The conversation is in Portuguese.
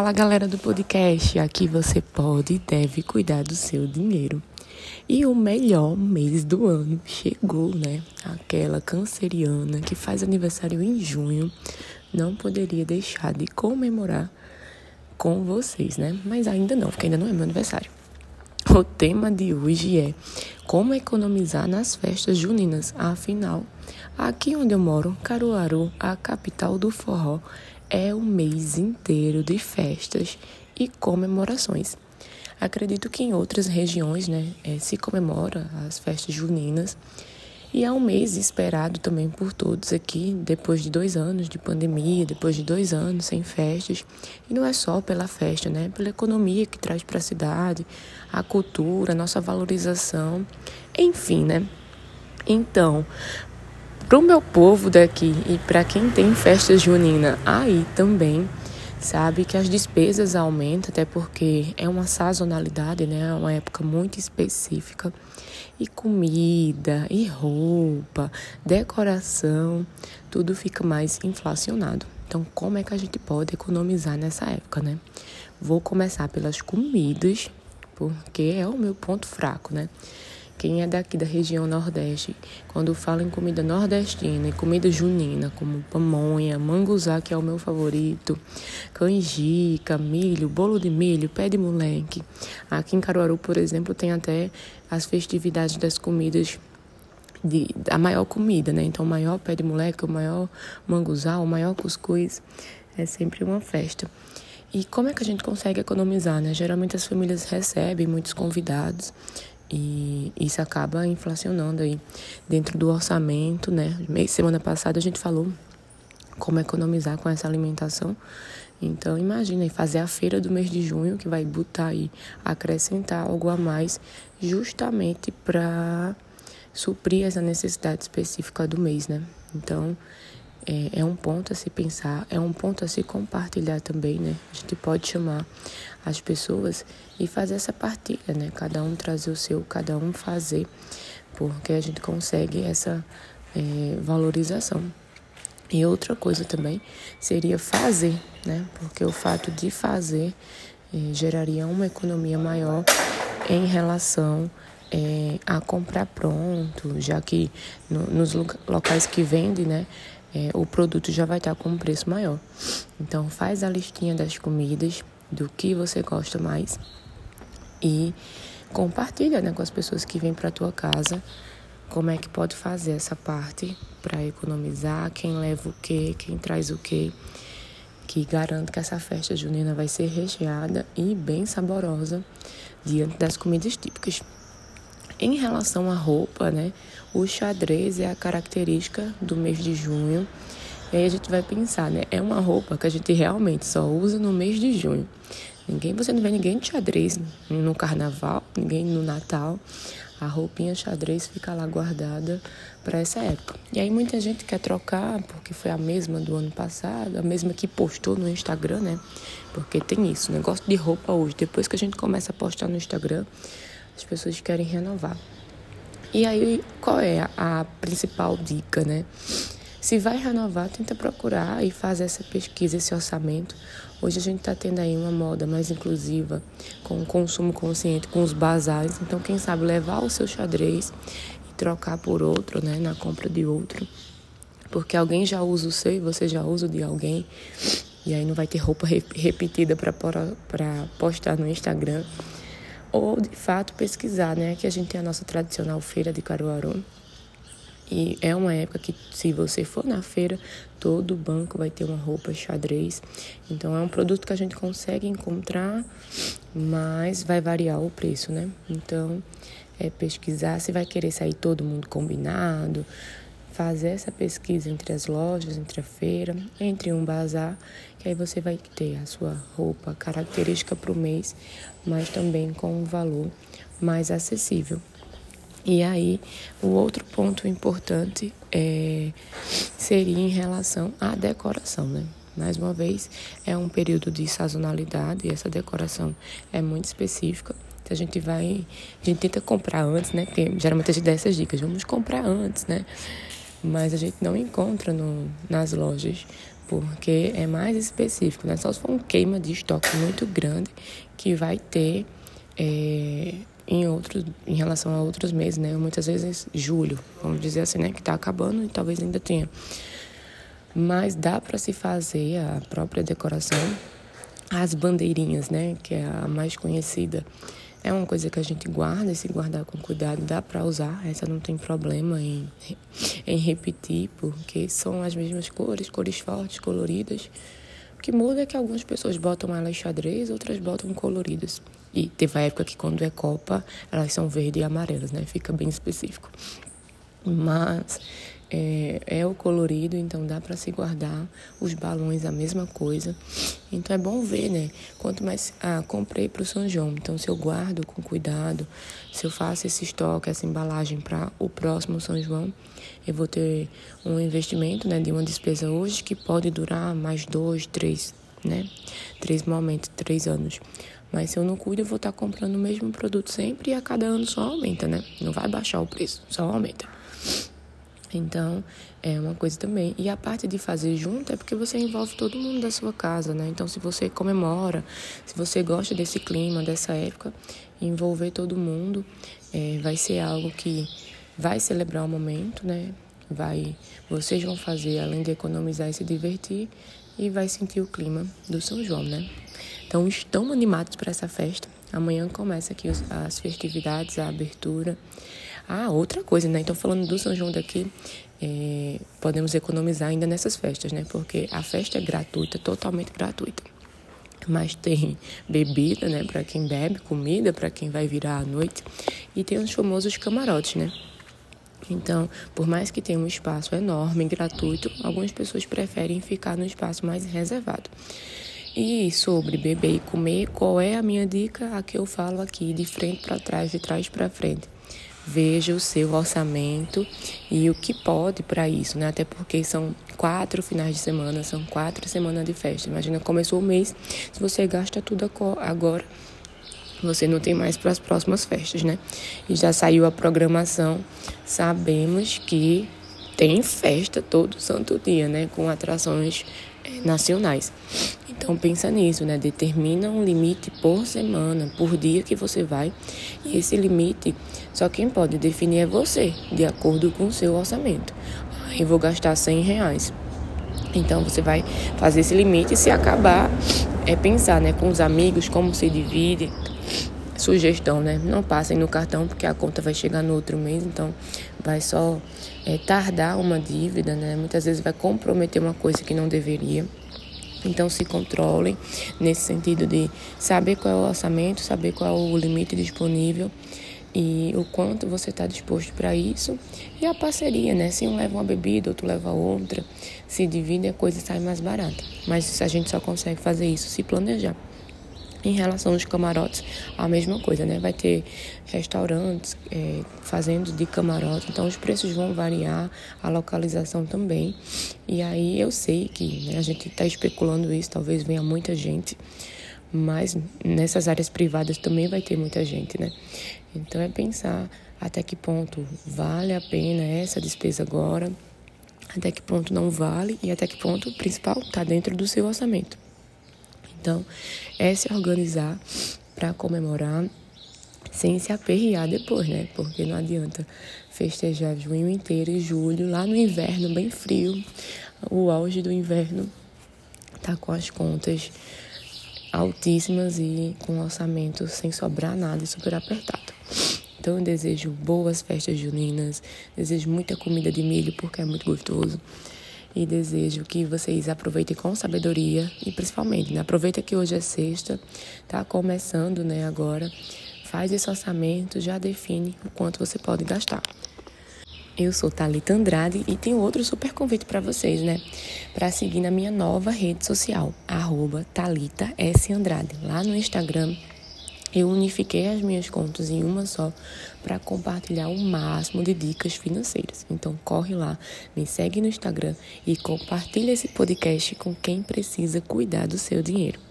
Fala galera do podcast, aqui você pode e deve cuidar do seu dinheiro. E o melhor mês do ano chegou, né? Aquela canceriana que faz aniversário em junho não poderia deixar de comemorar com vocês, né? Mas ainda não, porque ainda não é meu aniversário. O tema de hoje é como economizar nas festas juninas. Afinal, aqui onde eu moro, Caruaru, a capital do forró, é o mês inteiro de festas e comemorações. Acredito que em outras regiões né, é, se comemora as festas juninas e é um mês esperado também por todos aqui, depois de dois anos de pandemia, depois de dois anos sem festas. E não é só pela festa, né? Pela economia que traz para a cidade, a cultura, a nossa valorização, enfim, né? Então, para o meu povo daqui e para quem tem festa junina aí também, sabe que as despesas aumentam, até porque é uma sazonalidade, né? É uma época muito específica. E comida, e roupa, decoração, tudo fica mais inflacionado. Então, como é que a gente pode economizar nessa época, né? Vou começar pelas comidas, porque é o meu ponto fraco, né? Quem é daqui da região Nordeste, quando fala em comida nordestina e comida junina, como pamonha, manguzá, que é o meu favorito, canjica, milho, bolo de milho, pé de moleque. Aqui em Caruaru, por exemplo, tem até as festividades das comidas de, a maior comida, né? Então, o maior pé de moleque, o maior manguzá, o maior cuscuz, é sempre uma festa. E como é que a gente consegue economizar, né? Geralmente as famílias recebem muitos convidados e isso acaba inflacionando aí dentro do orçamento, né? Semana passada a gente falou como economizar com essa alimentação. Então imagina fazer a feira do mês de junho que vai botar aí acrescentar algo a mais justamente para suprir essa necessidade específica do mês, né? Então é, é, um ponto a se pensar, é um ponto a se compartilhar também, né? A gente pode chamar as pessoas e fazer essa partilha, né? Cada um trazer o seu, cada um fazer, porque a gente consegue essa é, valorização. E outra coisa também seria fazer, né? Porque o fato de fazer é, geraria uma economia maior em relação é, a comprar pronto, já que no, nos locais que vendem, né? É, o produto já vai estar com um preço maior. Então, faz a listinha das comidas, do que você gosta mais e compartilha né, com as pessoas que vêm para tua casa como é que pode fazer essa parte para economizar, quem leva o que, quem traz o que, que garanto que essa festa junina vai ser recheada e bem saborosa diante das comidas típicas. Em relação à roupa, né, o xadrez é a característica do mês de junho. E aí a gente vai pensar, né? É uma roupa que a gente realmente só usa no mês de junho. Ninguém, você não vê ninguém de xadrez no carnaval, ninguém no Natal. A roupinha xadrez fica lá guardada para essa época. E aí muita gente quer trocar porque foi a mesma do ano passado, a mesma que postou no Instagram, né? Porque tem isso, negócio de roupa hoje. Depois que a gente começa a postar no Instagram, as pessoas querem renovar. E aí, qual é a, principal dica, né? Se vai renovar, tenta procurar e fazer essa pesquisa, esse orçamento. Hoje a gente está tendo aí uma moda mais inclusiva, com o consumo consciente, com os bazares. Então, quem sabe levar o seu xadrez e trocar por outro, né? Na compra de outro. Porque alguém já usa o seu e você já usa o de alguém. E aí não vai ter roupa repetida para postar no Instagram ou de fato pesquisar, né? Que a gente tem a nossa tradicional feira de Caruaru. E é uma época que, se você for na feira, todo banco vai ter uma roupa xadrez. Então, é um produto que a gente consegue encontrar, mas vai variar o preço, né? Então, é pesquisar se vai querer sair todo mundo combinado, fazer essa pesquisa entre as lojas, entre a feira, entre um bazar, que aí você vai ter a sua roupa característica para o mês, mas também com um valor mais acessível. E aí, o outro ponto importante é, seria em relação à decoração, né? Mais uma vez, é um período de sazonalidade e essa decoração é muito específica. Então, a gente vai, a gente tenta comprar antes, né? Porque geralmente a gente dá essas dicas, vamos comprar antes, né? Mas a gente não encontra no, nas lojas porque é mais específico, né? Só se for um queima de estoque muito grande que vai ter é, em outros, em relação a outros meses, né? Muitas vezes julho, vamos dizer assim, né? Que está acabando e talvez ainda tenha. Mas dá para se fazer a própria decoração, as bandeirinhas, né? Que é a mais conhecida. É uma coisa que a gente guarda e se guardar com cuidado dá para usar. Essa não tem problema em, em repetir, porque são as mesmas cores, cores fortes, coloridas. O que muda é que algumas pessoas botam elas xadrez, outras botam coloridas. E teve a época que quando é Copa, elas são verde e amarelas, né? Fica bem específico. Mas é, é o colorido, então dá para se guardar. Os balões, a mesma coisa. Então é bom ver, né? Quanto mais. Ah, comprei para o São João. Então, se eu guardo com cuidado, se eu faço esse estoque, essa embalagem para o próximo São João, eu vou ter um investimento, né? De uma despesa hoje que pode durar mais dois, três, né? Três momentos, três anos. Mas se eu não cuido, eu vou estar comprando o mesmo produto sempre e a cada ano só aumenta, né? Não vai baixar o preço, só aumenta. Então, é uma coisa também. E a parte de fazer junto é porque você envolve todo mundo da sua casa, né? Então, se você comemora, se você gosta desse clima, dessa época, envolver todo mundo é, vai ser algo que vai celebrar o momento, né? Vai, vocês vão fazer, além de economizar e se divertir, e vai sentir o clima do São João, né? Então, estão animados para essa festa. Amanhã começa aqui as festividades, a abertura. Ah, outra coisa, né? Então, falando do São João daqui, é, podemos economizar ainda nessas festas, né? Porque a festa é gratuita, totalmente gratuita. Mas tem bebida, né? Para quem bebe, comida para quem vai virar à noite. E tem os famosos camarotes, né? Então, por mais que tenha um espaço enorme, gratuito, algumas pessoas preferem ficar no espaço mais reservado. E sobre beber e comer, qual é a minha dica? A que eu falo aqui, de frente para trás, de trás para frente veja o seu orçamento e o que pode para isso, né? Até porque são quatro finais de semana, são quatro semanas de festa. Imagina, começou o mês, se você gasta tudo agora, você não tem mais para as próximas festas, né? E já saiu a programação, sabemos que tem festa todo santo dia, né? Com atrações nacionais. Então pensa nisso, né? Determina um limite por semana, por dia que você vai. E esse limite, só quem pode definir é você, de acordo com o seu orçamento. Aí vou gastar 100 reais. Então você vai fazer esse limite e se acabar, é pensar, né? Com os amigos, como se divide. Sugestão, né? Não passem no cartão porque a conta vai chegar no outro mês, então vai só é, tardar uma dívida, né? Muitas vezes vai comprometer uma coisa que não deveria. Então se controlem nesse sentido de saber qual é o orçamento, saber qual é o limite disponível e o quanto você está disposto para isso. E a parceria, né? Se um leva uma bebida, outro leva outra, se divide, a coisa sai mais barata. Mas a gente só consegue fazer isso se planejar. Em relação aos camarotes, a mesma coisa, né? Vai ter restaurantes é, fazendo de camarote, então os preços vão variar, a localização também. E aí eu sei que né, a gente está especulando isso, talvez venha muita gente, mas nessas áreas privadas também vai ter muita gente, né? Então é pensar até que ponto vale a pena essa despesa agora, até que ponto não vale e até que ponto o principal está dentro do seu orçamento. Então, é se organizar para comemorar sem se aperrear depois, né? Porque não adianta festejar junho inteiro e julho, lá no inverno, bem frio, o auge do inverno, tá com as contas altíssimas e com orçamento sem sobrar nada e super apertado. Então eu desejo boas festas juninas, desejo muita comida de milho porque é muito gostoso e desejo que vocês aproveitem com sabedoria e principalmente, né, aproveita que hoje é sexta, tá começando, né, agora. Faz esse orçamento, já define o quanto você pode gastar. Eu sou Talita Andrade e tenho outro super convite para vocês, né? Para seguir na minha nova rede social, arroba Thalita S. Andrade, lá no Instagram eu unifiquei as minhas contas em uma só para compartilhar o máximo de dicas financeiras. Então corre lá, me segue no Instagram e compartilha esse podcast com quem precisa cuidar do seu dinheiro.